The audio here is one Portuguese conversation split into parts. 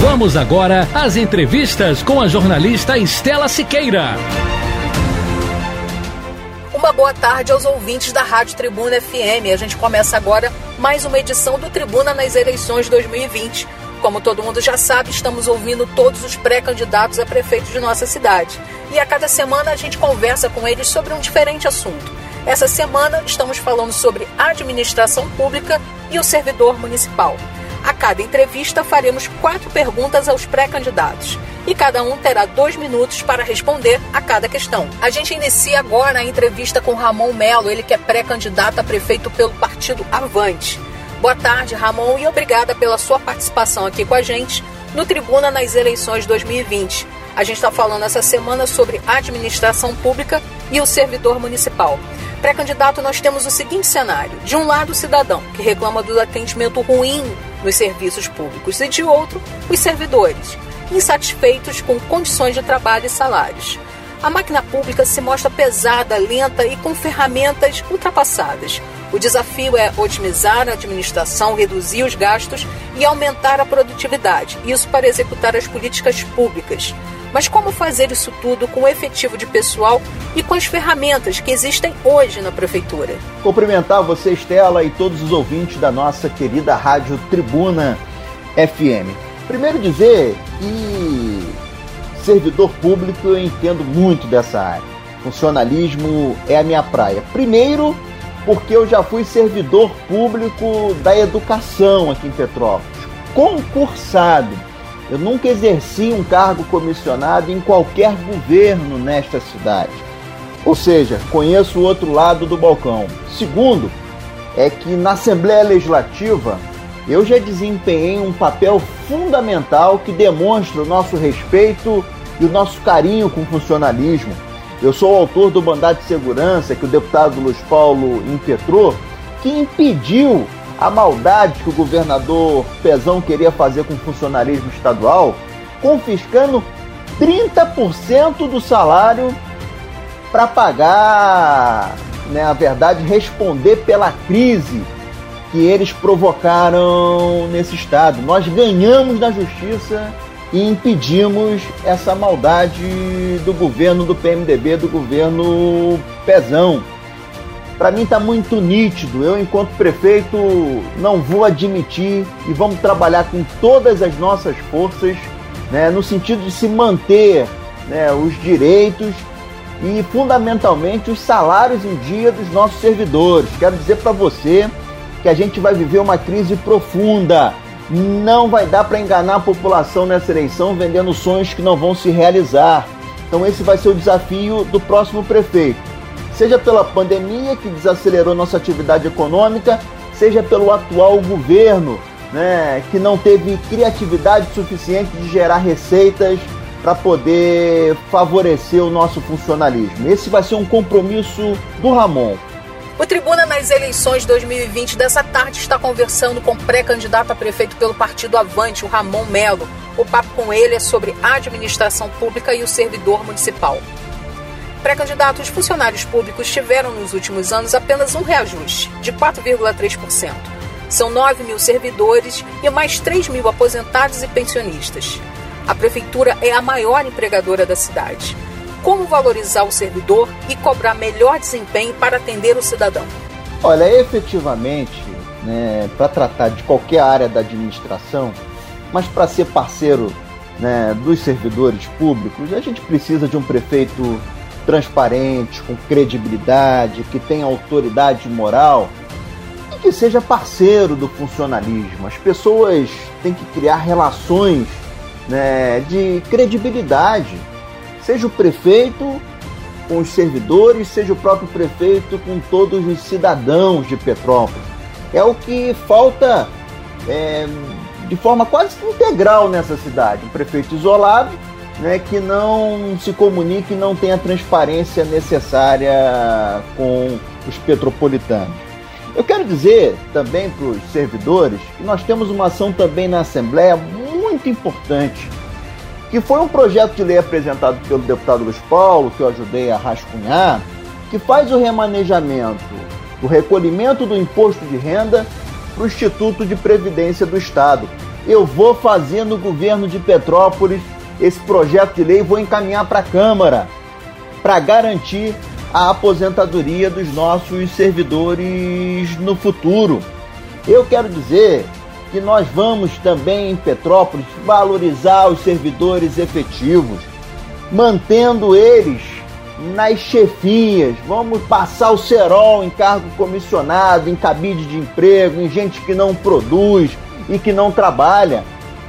Vamos agora às entrevistas com a jornalista Estela Siqueira. Uma boa tarde aos ouvintes da Rádio Tribuna FM. A gente começa agora mais uma edição do Tribuna nas eleições 2020. Como todo mundo já sabe, estamos ouvindo todos os pré-candidatos a prefeito de nossa cidade. E a cada semana a gente conversa com eles sobre um diferente assunto. Essa semana estamos falando sobre administração pública e o servidor municipal. A cada entrevista faremos quatro perguntas aos pré-candidatos e cada um terá dois minutos para responder a cada questão. A gente inicia agora a entrevista com Ramon Melo, ele que é pré-candidato a prefeito pelo partido Avante. Boa tarde, Ramon, e obrigada pela sua participação aqui com a gente no Tribuna nas eleições 2020. A gente está falando essa semana sobre administração pública e o servidor municipal. Pré-candidato, nós temos o seguinte cenário: de um lado, o cidadão, que reclama do atendimento ruim nos serviços públicos, e de outro, os servidores, insatisfeitos com condições de trabalho e salários. A máquina pública se mostra pesada, lenta e com ferramentas ultrapassadas. O desafio é otimizar a administração, reduzir os gastos e aumentar a produtividade, isso para executar as políticas públicas. Mas como fazer isso tudo com o efetivo de pessoal e com as ferramentas que existem hoje na prefeitura? Cumprimentar você, Estela, e todos os ouvintes da nossa querida Rádio Tribuna FM. Primeiro dizer que servidor público eu entendo muito dessa área. Funcionalismo é a minha praia. Primeiro, porque eu já fui servidor público da educação aqui em Petrópolis, concursado eu nunca exerci um cargo comissionado em qualquer governo nesta cidade. Ou seja, conheço o outro lado do balcão. Segundo, é que na Assembleia Legislativa eu já desempenhei um papel fundamental que demonstra o nosso respeito e o nosso carinho com o funcionalismo. Eu sou o autor do mandato de segurança que o deputado Luiz Paulo impetrou, que impediu a maldade que o governador Pezão queria fazer com o funcionarismo estadual, confiscando 30% do salário para pagar, né, a verdade, responder pela crise que eles provocaram nesse estado. Nós ganhamos na justiça e impedimos essa maldade do governo do PMDB, do governo Pezão para mim está muito nítido. Eu, enquanto prefeito, não vou admitir e vamos trabalhar com todas as nossas forças, né, no sentido de se manter né, os direitos e, fundamentalmente, os salários em dia dos nossos servidores. Quero dizer para você que a gente vai viver uma crise profunda. Não vai dar para enganar a população nessa eleição vendendo sonhos que não vão se realizar. Então, esse vai ser o desafio do próximo prefeito seja pela pandemia que desacelerou nossa atividade econômica, seja pelo atual governo, né, que não teve criatividade suficiente de gerar receitas para poder favorecer o nosso funcionalismo. Esse vai ser um compromisso do Ramon. O Tribuna nas eleições 2020 dessa tarde está conversando com o pré-candidato a prefeito pelo partido Avante, o Ramon Melo. O papo com ele é sobre a administração pública e o servidor municipal. Pré-candidatos funcionários públicos tiveram nos últimos anos apenas um reajuste, de 4,3%. São 9 mil servidores e mais 3 mil aposentados e pensionistas. A prefeitura é a maior empregadora da cidade. Como valorizar o servidor e cobrar melhor desempenho para atender o cidadão? Olha, efetivamente, né, para tratar de qualquer área da administração, mas para ser parceiro né, dos servidores públicos, a gente precisa de um prefeito transparente, com credibilidade, que tenha autoridade moral e que seja parceiro do funcionalismo. As pessoas têm que criar relações né, de credibilidade. Seja o prefeito com os servidores, seja o próprio prefeito com todos os cidadãos de Petrópolis. É o que falta é, de forma quase integral nessa cidade. Um prefeito isolado, né, que não se comunique e não tenha a transparência necessária com os petropolitanos. Eu quero dizer também para os servidores que nós temos uma ação também na Assembleia muito importante, que foi um projeto de lei apresentado pelo deputado Luiz Paulo, que eu ajudei a rascunhar, que faz o remanejamento, o recolhimento do imposto de renda para o Instituto de Previdência do Estado. Eu vou fazer no governo de Petrópolis esse projeto de lei, vou encaminhar para a Câmara para garantir a aposentadoria dos nossos servidores no futuro. Eu quero dizer que nós vamos também em Petrópolis valorizar os servidores efetivos, mantendo eles nas chefias. Vamos passar o cerol em cargo comissionado, em cabide de emprego, em gente que não produz e que não trabalha.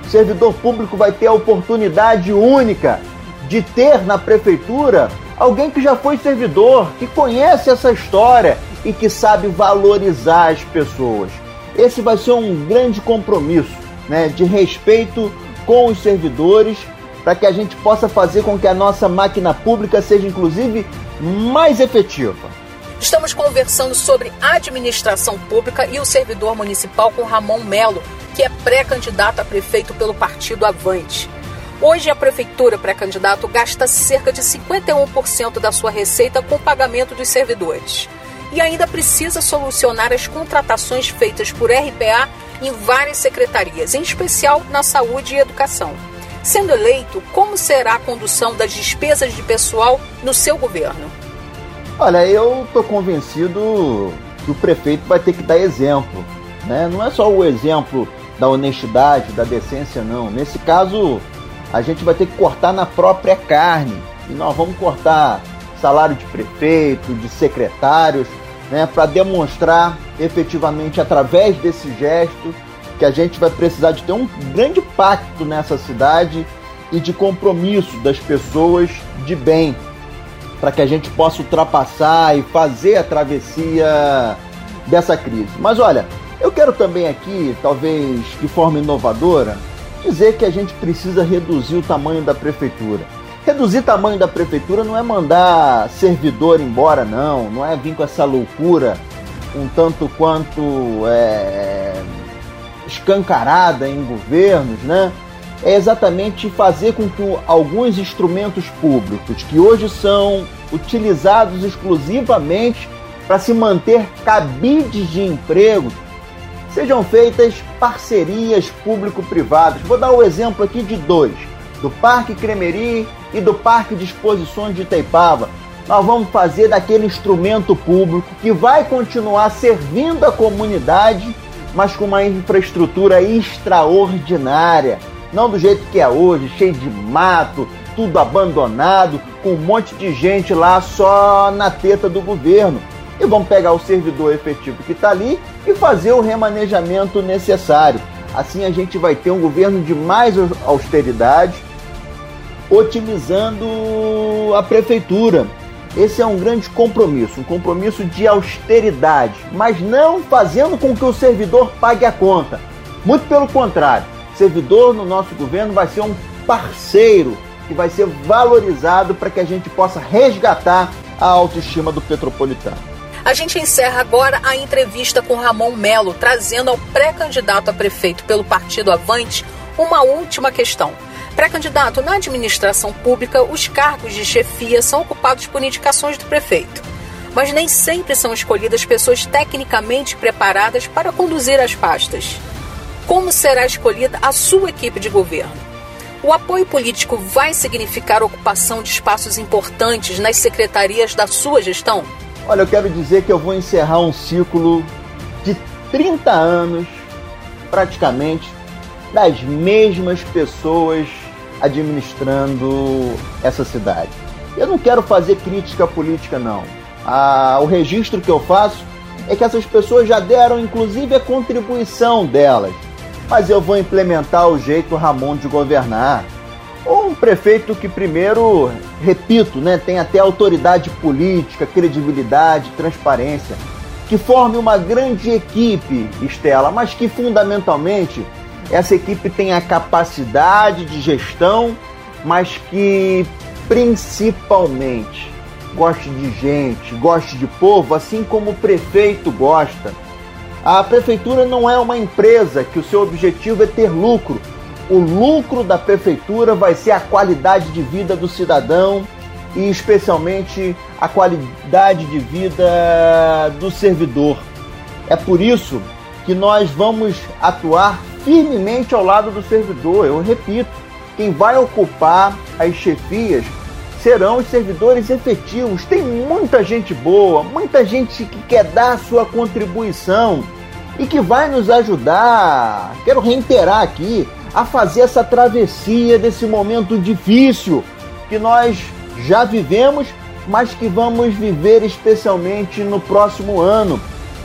O servidor público vai ter a oportunidade única de ter na prefeitura alguém que já foi servidor, que conhece essa história e que sabe valorizar as pessoas. Esse vai ser um grande compromisso né, de respeito com os servidores para que a gente possa fazer com que a nossa máquina pública seja, inclusive, mais efetiva. Estamos conversando sobre administração pública e o servidor municipal com Ramon Melo, que é pré-candidato a prefeito pelo partido Avante. Hoje, a prefeitura pré-candidato gasta cerca de 51% da sua receita com o pagamento dos servidores. E ainda precisa solucionar as contratações feitas por RPA em várias secretarias, em especial na saúde e educação. Sendo eleito, como será a condução das despesas de pessoal no seu governo? Olha, eu estou convencido que o prefeito vai ter que dar exemplo. Né? Não é só o exemplo da honestidade, da decência, não. Nesse caso, a gente vai ter que cortar na própria carne. E nós vamos cortar salário de prefeito, de secretários, né, para demonstrar efetivamente através desse gesto que a gente vai precisar de ter um grande pacto nessa cidade e de compromisso das pessoas de bem, para que a gente possa ultrapassar e fazer a travessia dessa crise. Mas olha, eu quero também aqui, talvez de forma inovadora, dizer que a gente precisa reduzir o tamanho da prefeitura. Reduzir o tamanho da prefeitura não é mandar servidor embora, não, não é vir com essa loucura um tanto quanto é, escancarada em governos, né? É exatamente fazer com que alguns instrumentos públicos que hoje são utilizados exclusivamente para se manter cabides de emprego sejam feitas parcerias público-privadas. Vou dar o um exemplo aqui de dois: do Parque Cremeri e do Parque de Exposições de Itaipava. Nós vamos fazer daquele instrumento público que vai continuar servindo a comunidade mas com uma infraestrutura extraordinária. Não do jeito que é hoje, cheio de mato, tudo abandonado, com um monte de gente lá só na teta do governo. E vamos pegar o servidor efetivo que está ali e fazer o remanejamento necessário. Assim a gente vai ter um governo de mais austeridade, otimizando a prefeitura esse é um grande compromisso, um compromisso de austeridade, mas não fazendo com que o servidor pague a conta. Muito pelo contrário, servidor no nosso governo vai ser um parceiro que vai ser valorizado para que a gente possa resgatar a autoestima do petropolitano. A gente encerra agora a entrevista com Ramon Melo, trazendo ao pré-candidato a prefeito pelo Partido Avante uma última questão. Pré-candidato na administração pública, os cargos de chefia são ocupados por indicações do prefeito. Mas nem sempre são escolhidas pessoas tecnicamente preparadas para conduzir as pastas. Como será escolhida a sua equipe de governo? O apoio político vai significar ocupação de espaços importantes nas secretarias da sua gestão? Olha, eu quero dizer que eu vou encerrar um ciclo de 30 anos, praticamente, das mesmas pessoas administrando essa cidade. Eu não quero fazer crítica política, não. Ah, o registro que eu faço é que essas pessoas já deram, inclusive, a contribuição delas. Mas eu vou implementar o jeito Ramon de governar. Um prefeito que, primeiro, repito, né, tem até autoridade política, credibilidade, transparência. Que forme uma grande equipe, Estela, mas que fundamentalmente essa equipe tenha capacidade de gestão, mas que principalmente goste de gente, goste de povo, assim como o prefeito gosta. A prefeitura não é uma empresa que o seu objetivo é ter lucro. O lucro da prefeitura vai ser a qualidade de vida do cidadão e especialmente a qualidade de vida do servidor. É por isso que nós vamos atuar firmemente ao lado do servidor. Eu repito, quem vai ocupar as chefias serão os servidores efetivos. Tem muita gente boa, muita gente que quer dar sua contribuição e que vai nos ajudar. Quero reiterar aqui a fazer essa travessia desse momento difícil que nós já vivemos, mas que vamos viver especialmente no próximo ano.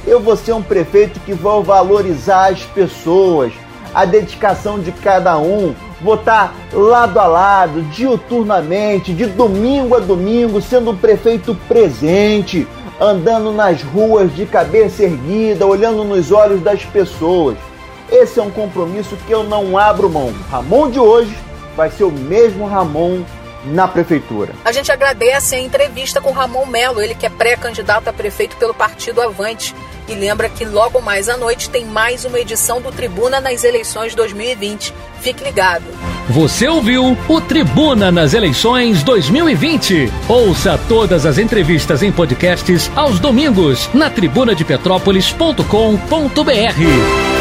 Eu vou ser um prefeito que vou valorizar as pessoas, a dedicação de cada um. Vou estar lado a lado, diuturnamente, de domingo a domingo, sendo um prefeito presente, andando nas ruas de cabeça erguida, olhando nos olhos das pessoas. Esse é um compromisso que eu não abro mão. Ramon de hoje vai ser o mesmo Ramon na prefeitura. A gente agradece a entrevista com Ramon Melo, ele que é pré-candidato a prefeito pelo Partido Avante. E lembra que logo mais à noite tem mais uma edição do Tribuna nas eleições 2020. Fique ligado. Você ouviu o Tribuna nas eleições 2020. Ouça todas as entrevistas em podcasts aos domingos na tribunadepetrópolis.com.br.